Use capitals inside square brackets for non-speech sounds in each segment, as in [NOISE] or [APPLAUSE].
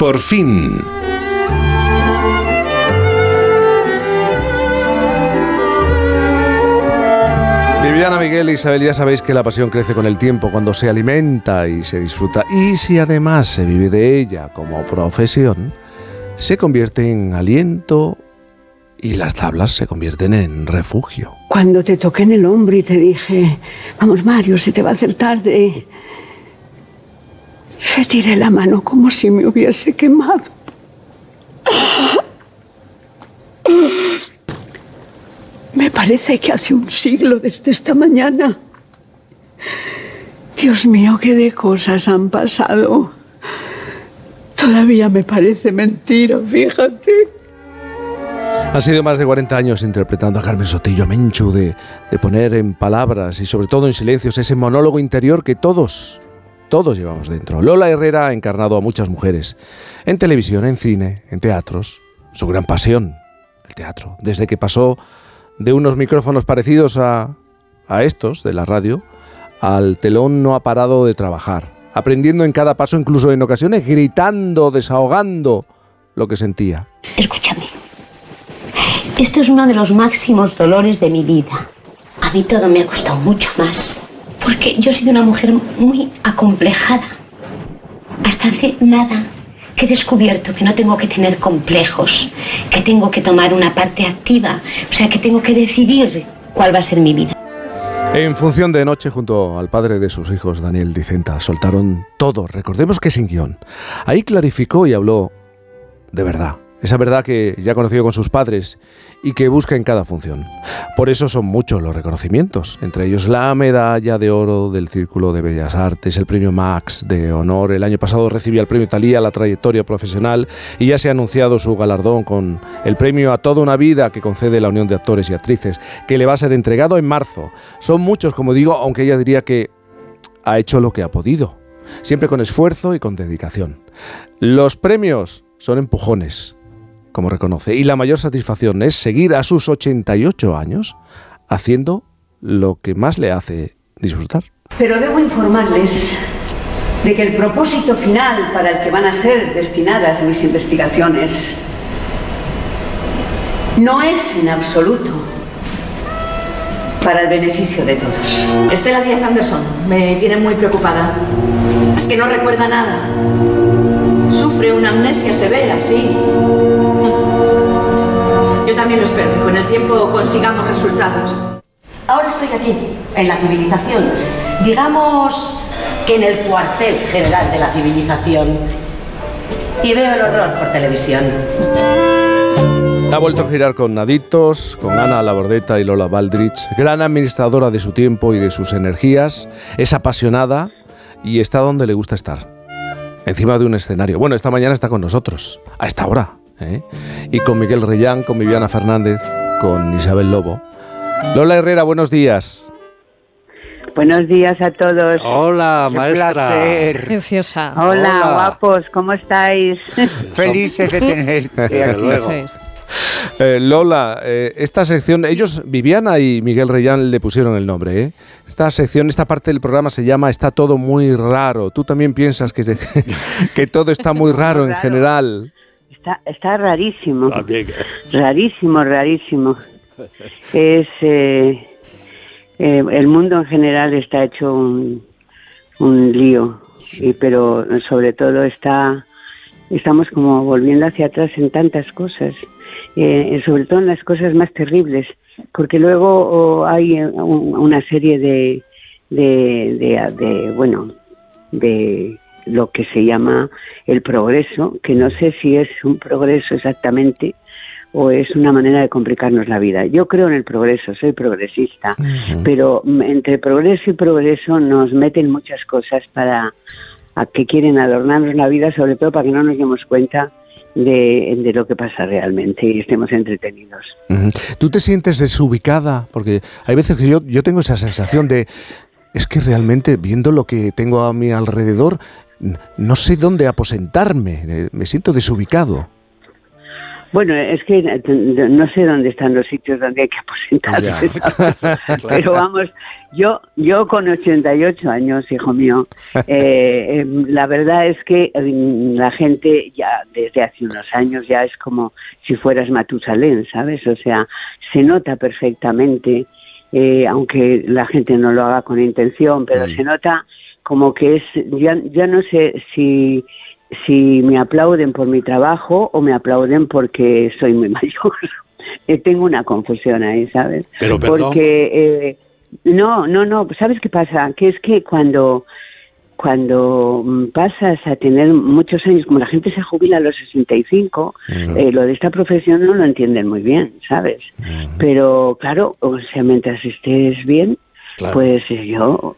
por fin. Viviana Miguel e Isabel, ya sabéis que la pasión crece con el tiempo cuando se alimenta y se disfruta. Y si además se vive de ella como profesión, se convierte en aliento y las tablas se convierten en refugio. Cuando te toqué en el hombro y te dije, vamos Mario, se te va a hacer tarde, retiré la mano como si me hubiese quemado. Me parece que hace un siglo desde esta mañana. Dios mío, qué de cosas han pasado. Todavía me parece mentira, fíjate. Han sido más de 40 años interpretando a Carmen Sotillo, a Menchu, de, de poner en palabras y sobre todo en silencios ese monólogo interior que todos, todos llevamos dentro. Lola Herrera ha encarnado a muchas mujeres, en televisión, en cine, en teatros. Su gran pasión, el teatro. Desde que pasó de unos micrófonos parecidos a, a estos de la radio, al telón no ha parado de trabajar, aprendiendo en cada paso, incluso en ocasiones gritando, desahogando lo que sentía. Escúchame. Esto es uno de los máximos dolores de mi vida. A mí todo me ha costado mucho más. Porque yo he sido una mujer muy acomplejada. Hasta hace nada que he descubierto que no tengo que tener complejos, que tengo que tomar una parte activa, o sea, que tengo que decidir cuál va a ser mi vida. En función de noche, junto al padre de sus hijos, Daniel Dicenta, soltaron todo, recordemos que sin guion. Ahí clarificó y habló de verdad, esa verdad que ya conoció con sus padres y que busca en cada función. Por eso son muchos los reconocimientos, entre ellos la medalla de oro del Círculo de Bellas Artes, el premio Max de honor. El año pasado recibía el premio Talía la trayectoria profesional y ya se ha anunciado su galardón con el premio a toda una vida que concede la Unión de Actores y Actrices, que le va a ser entregado en marzo. Son muchos, como digo, aunque ella diría que ha hecho lo que ha podido, siempre con esfuerzo y con dedicación. Los premios son empujones como reconoce, y la mayor satisfacción es seguir a sus 88 años haciendo lo que más le hace disfrutar. Pero debo informarles de que el propósito final para el que van a ser destinadas mis investigaciones no es en absoluto para el beneficio de todos. Estela Díaz Anderson me tiene muy preocupada. Es que no recuerda nada. Sufre una amnesia severa, sí. Yo también lo espero, que con el tiempo consigamos resultados. Ahora estoy aquí, en la civilización. Digamos que en el cuartel general de la civilización. Y veo el horror por televisión. Ha vuelto a girar con Naditos, con Ana Labordeta y Lola Baldrich, gran administradora de su tiempo y de sus energías, es apasionada y está donde le gusta estar, encima de un escenario. Bueno, esta mañana está con nosotros, a esta hora, ¿eh? y con Miguel Reyán, con Viviana Fernández, con Isabel Lobo. Lola Herrera, buenos días. Buenos días a todos. Hola, Qué maestra. placer. Preciosa. Hola, Hola. guapos, ¿cómo estáis? [LAUGHS] Felices de tenerte [LAUGHS] aquí. Eh, Lola, eh, esta sección, ellos, Viviana y Miguel Reyán le pusieron el nombre, ¿eh? Esta sección, esta parte del programa se llama Está todo muy raro. ¿Tú también piensas que, se- [LAUGHS] que todo está muy raro en general? Está, está rarísimo. También. Rarísimo, rarísimo. Es. eh, eh, el mundo en general está hecho un, un lío, y, pero sobre todo está. Estamos como volviendo hacia atrás en tantas cosas, eh, sobre todo en las cosas más terribles, porque luego oh, hay eh, un- una serie de, de, de, de, bueno, de lo que se llama el progreso, que no sé si es un progreso exactamente o es una manera de complicarnos la vida. Yo creo en el progreso, soy progresista, pero mm, entre progreso y progreso nos meten muchas cosas para a que quieren adornarnos la vida, sobre todo para que no nos demos cuenta de, de lo que pasa realmente y estemos entretenidos. ¿Tú te sientes desubicada? Porque hay veces que yo, yo tengo esa sensación de, es que realmente viendo lo que tengo a mi alrededor, no sé dónde aposentarme, eh, me siento desubicado. Bueno, es que no sé dónde están los sitios donde hay que aposentarse, ¿sabes? [LAUGHS] [LAUGHS] pero vamos, yo, yo con 88 años, hijo mío, [LAUGHS] eh, em, la verdad es que em, la gente ya desde hace unos años ya es como si fueras Matusalén, ¿sabes? O sea, se nota perfectamente, eh, aunque la gente no lo haga con intención, pero se nota como que es, ya, ya no sé si si me aplauden por mi trabajo o me aplauden porque soy muy [LAUGHS] mayor. Eh, tengo una confusión ahí, ¿sabes? Pero, Porque, eh, no, no, no, ¿sabes qué pasa? Que es que cuando, cuando pasas a tener muchos años, como la gente se jubila a los 65, eh, lo de esta profesión no lo entienden muy bien, ¿sabes? Pero claro, o sea, mientras estés bien, pues yo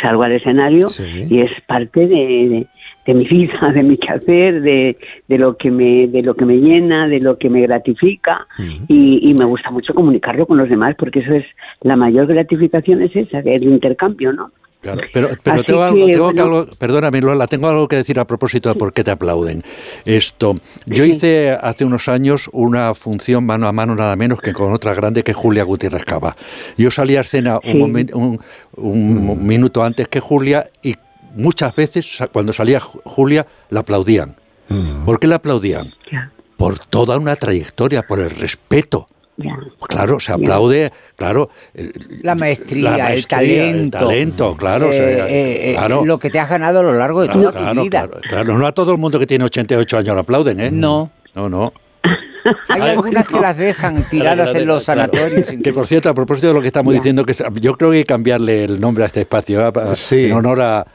salgo al escenario y es parte de de mi vida, [LAUGHS] de mi quehacer, de, de lo que me, de lo que me llena, de lo que me gratifica. Y, y, me gusta mucho comunicarlo con los demás porque eso es la mayor gratificación es esa, el intercambio, ¿no? Claro, pero, pero tengo, algo, tengo algo, perdóname Lola, tengo algo que decir a propósito de por qué te aplauden. Esto, yo hice hace unos años una función mano a mano nada menos que con otra grande que Julia Gutiérrez Cava. Yo salí a escena un, un, un minuto antes que Julia y muchas veces cuando salía Julia la aplaudían. Mm. ¿Por qué la aplaudían? Por toda una trayectoria, por el respeto. Claro, se aplaude, claro. La maestría, el talento. El talento, claro, eh, eh, eh, Lo que te has ganado a lo largo de toda tu vida. Claro, no a todo el mundo que tiene 88 años lo aplauden, ¿eh? No. No, no. Hay algunas que las dejan tiradas en los sanatorios. Que por cierto, a propósito de lo que estamos diciendo, que yo creo que hay que cambiarle el nombre a este espacio en honor a,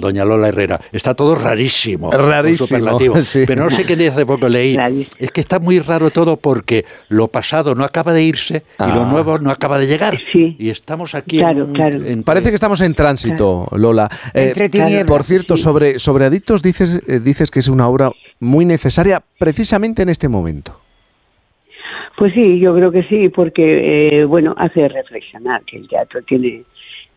doña Lola Herrera. Está todo rarísimo. Rarísimo. [LAUGHS] Pero no sé qué hace poco leí. Es que está muy raro todo porque lo pasado no acaba de irse y lo ah. nuevo no acaba de llegar. Y estamos aquí. Parece que estamos en tránsito, Lola. Eh, por cierto, sobre, sobre Adictos dices, eh, dices que es una obra muy necesaria precisamente en este momento. Pues sí, yo creo que sí, porque, eh, bueno, hace reflexionar, que el teatro tiene,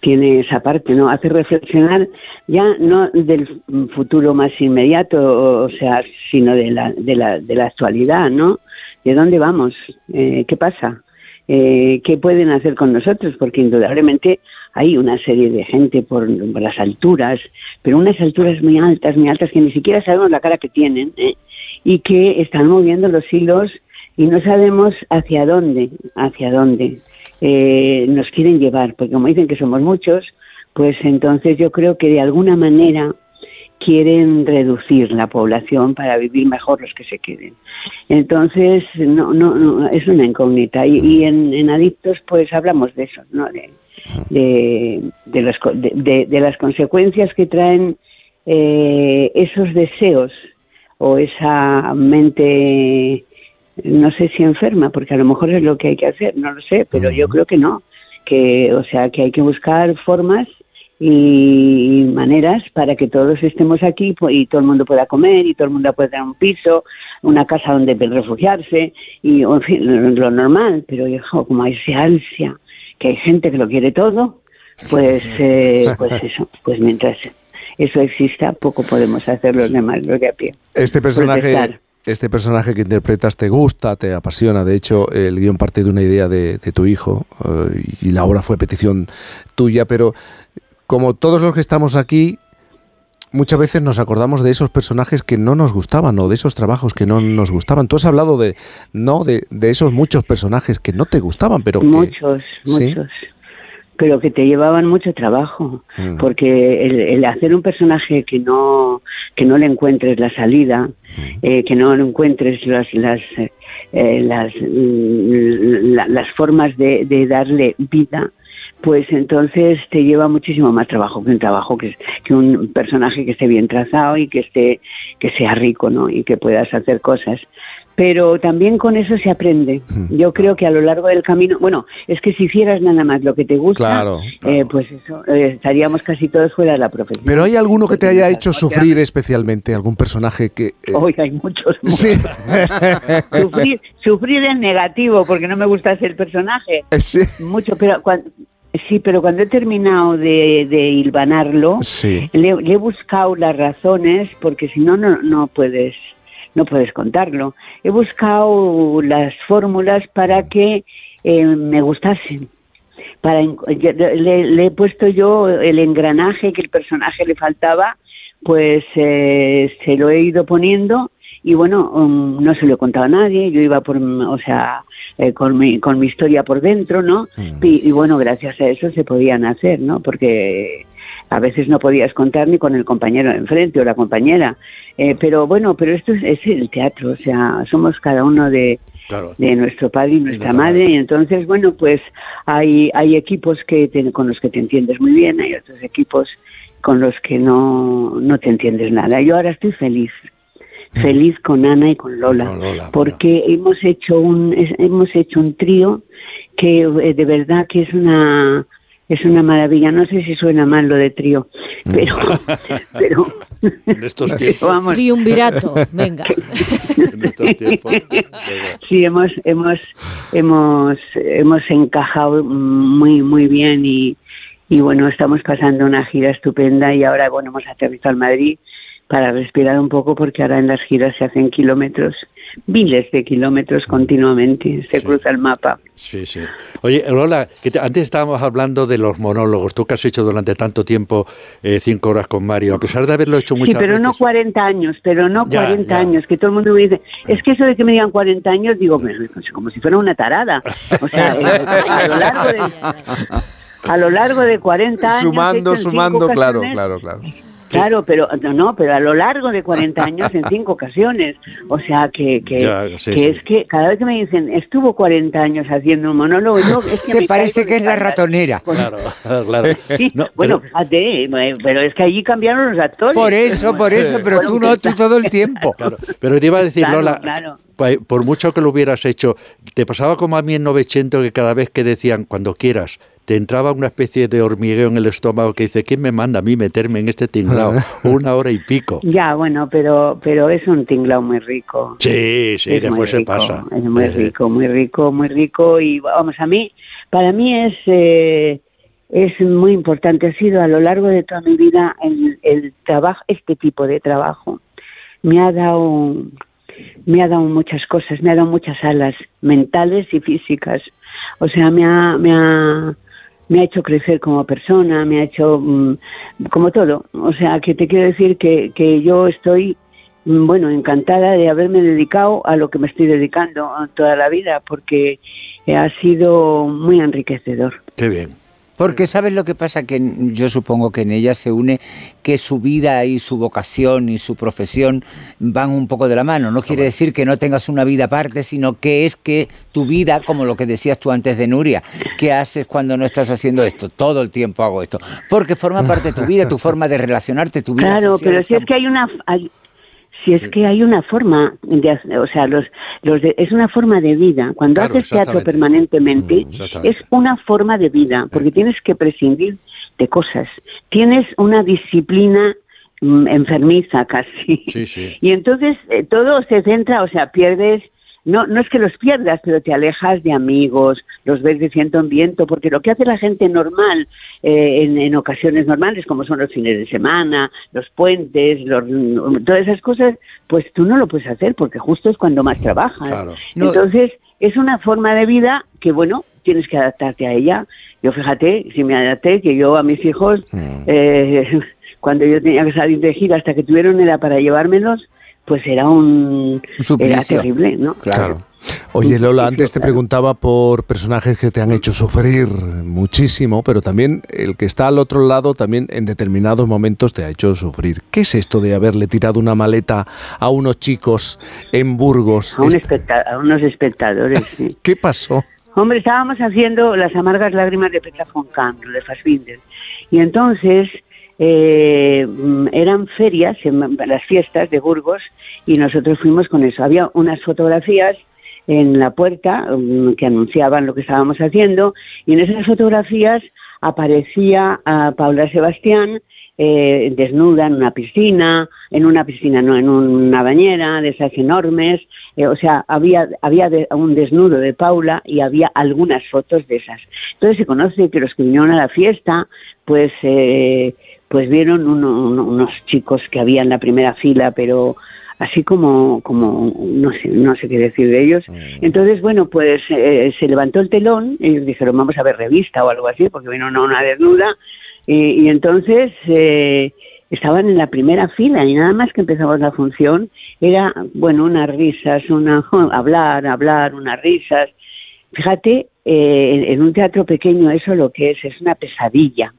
tiene esa parte, ¿no? Hace reflexionar ya no del futuro más inmediato, o sea, sino de la, de la, de la actualidad, ¿no? ¿De dónde vamos? Eh, ¿Qué pasa? Eh, ¿Qué pueden hacer con nosotros? Porque indudablemente hay una serie de gente por, las alturas, pero unas alturas muy altas, muy altas, que ni siquiera sabemos la cara que tienen, ¿eh? y que están moviendo los hilos y no sabemos hacia dónde, hacia dónde eh, nos quieren llevar, porque como dicen que somos muchos, pues entonces yo creo que de alguna manera quieren reducir la población para vivir mejor los que se queden. Entonces, no, no, no es una incógnita. Y, en, Adictos, pues hablamos de eso, ¿no? De, de, de, de, de las consecuencias que traen eh, esos deseos o esa mente no sé si enferma, porque a lo mejor es lo que hay que hacer, no lo sé, pero yo creo que no, que o sea, que hay que buscar formas y maneras para que todos estemos aquí y todo el mundo pueda comer y todo el mundo pueda tener un piso, una casa donde refugiarse y en fin, lo, normal, pero hijo, como hay ese ansia, que hay gente que lo quiere todo, pues [LAUGHS] eh, pues eso, pues mientras eso exista, poco podemos hacer los demás, lo que a pie. Este personaje este personaje que interpretas te gusta, te apasiona. De hecho, el guion parte de una idea de, tu hijo eh, y la obra fue petición tuya, pero como todos los que estamos aquí, muchas veces nos acordamos de esos personajes que no nos gustaban o de esos trabajos que no nos gustaban. Tú has hablado de no de, esos muchos personajes que no te gustaban, pero muchos, muchos pero que te llevaban mucho trabajo, mm. porque el, hacer un personaje que no que no le encuentres la salida, mm. eh, que no le encuentres las las eh, las, mm, las formas de, de, darle vida, pues entonces te lleva muchísimo más trabajo que un trabajo que, que un personaje que esté bien trazado y que esté que sea rico, ¿no? Y que puedas hacer cosas pero también con eso se aprende. Hmm. Yo creo que a lo largo del camino, bueno, es que si hicieras nada más lo que te gusta, eh, pues eso, eh, estaríamos casi todos fuera de la profesión. Pero hay alguno que te haya hecho sufrir especialmente, algún personaje que... Eh, Hoy hay muchos. [LAUGHS] Sí. [LAUGHS] sufrir, sufrir en negativo, porque no me gusta ser personaje. Sí. Mucho, pero cuando, Sí, pero cuando he terminado de, de hilvanarlo, le, he buscado las razones, porque si no, no puedes no puedes contarlo. He buscado las fórmulas para que eh, me gustasen. Para, le, he puesto yo el engranaje que el personaje le faltaba, pues eh, se lo he ido poniendo y bueno, um, no se lo he contado a nadie, yo iba por, o sea, eh, con, mi, con mi historia por dentro, ¿no? Mm. Y, y, bueno, gracias a eso se podían hacer, ¿no? Porque a veces no podías contar ni con el compañero de enfrente o la compañera. Eh, pero bueno, pero esto es, el teatro, o sea, somos cada uno de, de nuestro padre y nuestra madre, y entonces, bueno, pues hay, hay equipos que con los que te entiendes muy bien, hay otros equipos con los que no, no te entiendes nada. Yo ahora estoy feliz, mm. feliz con Ana y con Lola, porque hemos hecho un hemos hecho un trío que eh, de verdad que es una es una maravilla. No sé si suena mal lo de trío. Pero, pero en estos tiempos. Vamos. Triunvirato, venga. en estos tiempos. Sí, hemos, hemos, hemos, hemos encajado muy, muy bien y, y bueno, estamos pasando una gira estupenda y ahora, bueno, hemos aterrizado al Madrid para respirar un poco porque ahora en las giras se hacen kilómetros miles de kilómetros continuamente, se cruza el mapa. Sí, sí. Oye, Lola, que antes estábamos hablando de los monólogos, tú que has hecho durante tanto tiempo eh, cinco horas con Mario, a pesar de haberlo hecho muchas veces... Sí, pero no 40 años, pero no 40 años, que todo el mundo me dice, es que eso de que me digan 40 años, digo, como si fuera una tarada. O sea, [LAUGHS] a lo largo de... A lo largo de 40 [LAUGHS] años... Sumando, sumando, claro, claro, claro. Claro, pero no, pero a lo largo de 40 años en cinco ocasiones. O sea, que, que, es que cada vez que me dicen, estuvo 40 años haciendo un monólogo, yo, es que me parece que es la ratonera. Claro, [LAUGHS] claro. bueno, fíjate, pero es que allí cambiaron los actores. Por eso, por eso, pero tú no, tú todo el tiempo. Pero te iba a decir, Lola, por mucho que lo hubieras hecho, te pasaba como a mí en Novecento que cada vez que decían, cuando quieras, te entraba una especie de hormigueo en el estómago que dice, ¿quién me manda a mí meterme en este tinglao? [LAUGHS] una hora y pico. Ya, bueno, pero pero es un tinglao muy rico. Sí, sí, después se pasa. Es muy rico, muy rico, muy rico y vamos, a mí, para mí es... Eh, es muy importante, ha sido a lo largo de toda mi vida el, el trabajo, este tipo de trabajo. Me ha dado me ha dado muchas cosas, me ha dado muchas alas mentales y físicas. O sea, me ha, me ha, me ha hecho crecer como persona, me ha hecho mm, como todo. O sea, que te quiero decir que, que yo estoy, mm, bueno, encantada de haberme dedicado a lo que me estoy dedicando toda la vida, porque ha sido muy enriquecedor. Qué bien. Porque sabes lo que pasa, que yo supongo que en ella se une que su vida y su vocación y su profesión van un poco de la mano. No quiere decir que no tengas una vida aparte, sino que es que tu vida, como lo que decías tú antes de Nuria, ¿qué haces cuando no estás haciendo esto? Todo el tiempo hago esto. Porque forma parte de tu vida, tu forma de relacionarte, tu vida. Claro, pero si es que hay una, si es que hay una forma de, o sea, los, los es una forma de vida. Cuando haces teatro permanentemente, mm, es una forma de vida, porque tienes que prescindir de cosas. Tienes una disciplina mm, enfermiza casi. [LAUGHS] Y entonces eh, todo se centra, o sea, pierdes no, no es que los pierdas, pero te alejas de amigos, los ves de ciento en viento, porque lo que hace la gente normal eh, en, ocasiones normales, como son los fines de semana, los puentes, todas esas cosas, pues tú no lo puedes hacer porque justo es cuando más trabajas. Entonces, es una forma de vida que, bueno, tienes que adaptarte a ella. Yo fíjate, si me adapté, que yo a mis hijos, mm. eh, [LAUGHS] cuando yo tenía que salir de gira hasta que tuvieron edad para llevármelos, pues era un, era terrible, ¿no? Claro. Oye Lola, antes te preguntaba por personajes que te han hecho sufrir muchísimo, pero también el que está al otro lado también en determinados momentos te ha hecho sufrir. ¿Qué es esto de haberle tirado una maleta a unos chicos en Burgos? A, unos espectadores, sí. [LAUGHS] ¿Qué pasó? Hombre, estábamos haciendo las amargas lágrimas de Petra von de Fassbinder. Y entonces eh, mm, eran ferias, las fiestas de Burgos, y nosotros fuimos con eso. Había unas fotografías en la puerta mm, que anunciaban lo que estábamos haciendo, y en esas fotografías aparecía a Paula Sebastián eh, desnuda en una piscina, en una piscina, no, en una bañera de esas enormes, eh, o sea, había, había un desnudo de Paula y había algunas fotos de esas. Entonces se conoce que los que vinieron a la fiesta, pues eh, pues vieron unos chicos que había en la primera fila, pero así como, como no sé, no sé qué decir de ellos. Mm. Entonces, bueno, pues eh, se levantó el telón y dijeron, vamos a ver revista o algo así, porque vino una, una desnuda. Y, y entonces eh, estaban en la primera fila y nada más que empezamos la función era, bueno, unas risas, una, [LAUGHS] hablar, hablar, unas risas. Fíjate, eh, en- en un teatro pequeño eso lo que es, es una pesadilla.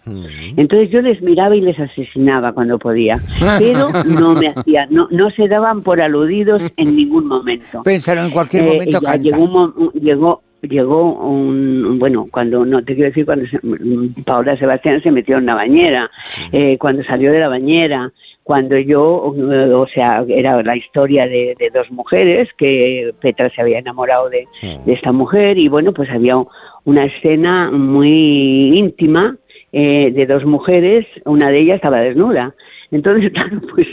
Entonces yo les miraba y les asesinaba cuando podía, pero no me [LAUGHS] hacía, no, no se daban por aludidos en ningún momento. Pensaron en cualquier Eh, momento ya canta. llegó un llegó llegó un bueno cuando no te quiero decir cuando se- mm, Paola Sebastián se metió en la bañera eh, cuando salió de la bañera cuando yo eh, o sea era la historia de, de dos mujeres que Petra se había enamorado de, de esta mujer y bueno pues había una escena muy íntima eh, de dos mujeres una de ellas estaba desnuda. Entonces [LAUGHS] claro pues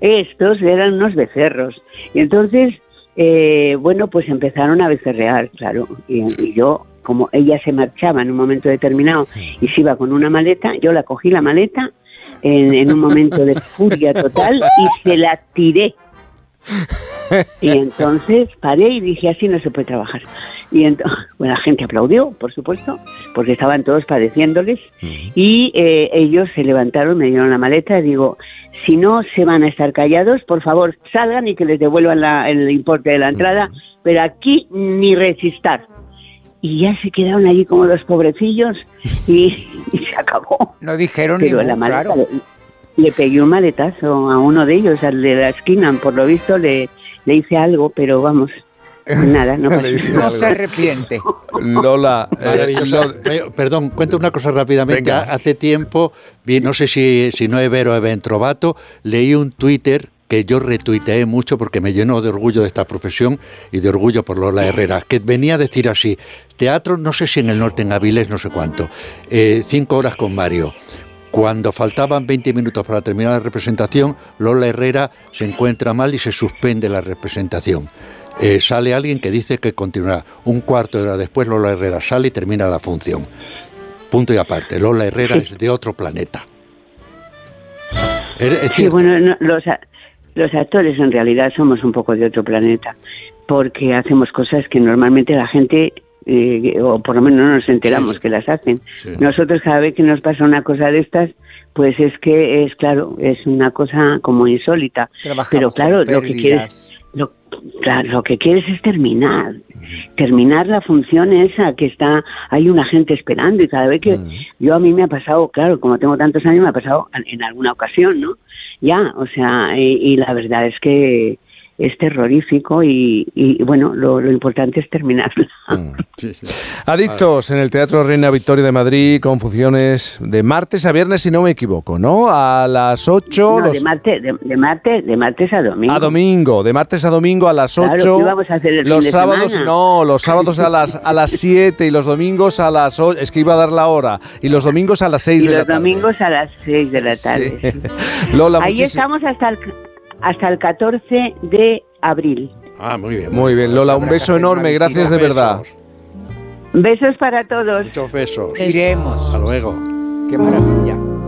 estos eran unos becerros. Y entonces eh, bueno, pues empezaron a becerrear, claro. Y, y yo, como ella se marchaba en un momento determinado y se iba con una maleta, yo la cogí la maleta en, en un momento de furia total y se la tiré. Y entonces paré y dije, así no se puede trabajar. Y entonces, bueno, la gente aplaudió, por supuesto, porque estaban todos padeciéndoles. Y eh, ellos se levantaron, me dieron la maleta y digo, si no se van a estar callados, por favor, salgan y que les devuelvan la- el importe de la entrada, pero aquí ni resistar. Y ya se quedaron allí como los pobrecillos y, [LAUGHS] y se acabó. No dijeron Pero ningún, la maleta claro. le, le pegué un maletazo a uno de ellos, al de la esquina, por lo visto le, le hice algo, pero vamos, [LAUGHS] nada, no No se arrepiente. Lola, eh, Perdón, cuento una cosa rápidamente. Venga. Hace tiempo, vi, no sé si, si no Evero o Eventrovato, leí un Twitter que yo retuiteé mucho porque me llenó de orgullo de esta profesión y de orgullo por Lola Herrera, que venía a decir así, teatro, no sé si en el norte, en Avilés, no sé cuánto, eh, cinco horas con Mario. Cuando faltaban 20 minutos para terminar la representación, Lola Herrera se encuentra mal y se suspende la representación. Eh, sale alguien que dice que continuará. Un cuarto de hora después, Lola Herrera sale y termina la función. Punto y aparte. Lola Herrera es de otro planeta. Es, es Sí, bueno, no, los, a- los actores en realidad somos un poco de otro planeta, porque hacemos cosas que normalmente la gente, eh, o por lo menos no nos enteramos Sí, sí. que las hacen. Sí. Nosotros cada vez que nos pasa una cosa de estas, pues es que es claro, es una cosa como insólita. Trabajamos Pero claro, lo que quieres, lo, claro, lo que quieres es terminar, terminar la función esa que está, hay una gente esperando y cada vez que yo a mí me ha pasado, claro, como tengo tantos años me ha pasado en, en alguna ocasión, ¿no? Ya, o sea, y, y la verdad es que es terrorífico y, y, bueno, lo, lo importante es terminarla. [LAUGHS] Sí, sí. Adictos en el Teatro Reina Victoria de Madrid con funciones de martes a viernes, si no me equivoco, ¿no? A las 8. No, los- de, martes, de, de martes, de martes a domingo. A domingo, de martes a domingo a las 8. Claro, ¿qué vamos a hacer el los fin de sábados, semana? no, los sábados a las a las 7 y los domingos a las 8. Es que iba a dar la hora. Y los domingos a las 6 Y de la los tarde. domingos a las 6 de la tarde. Sí. Lola, Ahí muchísi- estamos hasta el, hasta el 14 de abril. Ah, muy bien. Muy bien, Lola, un beso enorme, gracias de verdad. besos, Besos para todos. Muchos besos. Iremos. Hasta luego. Qué maravilla.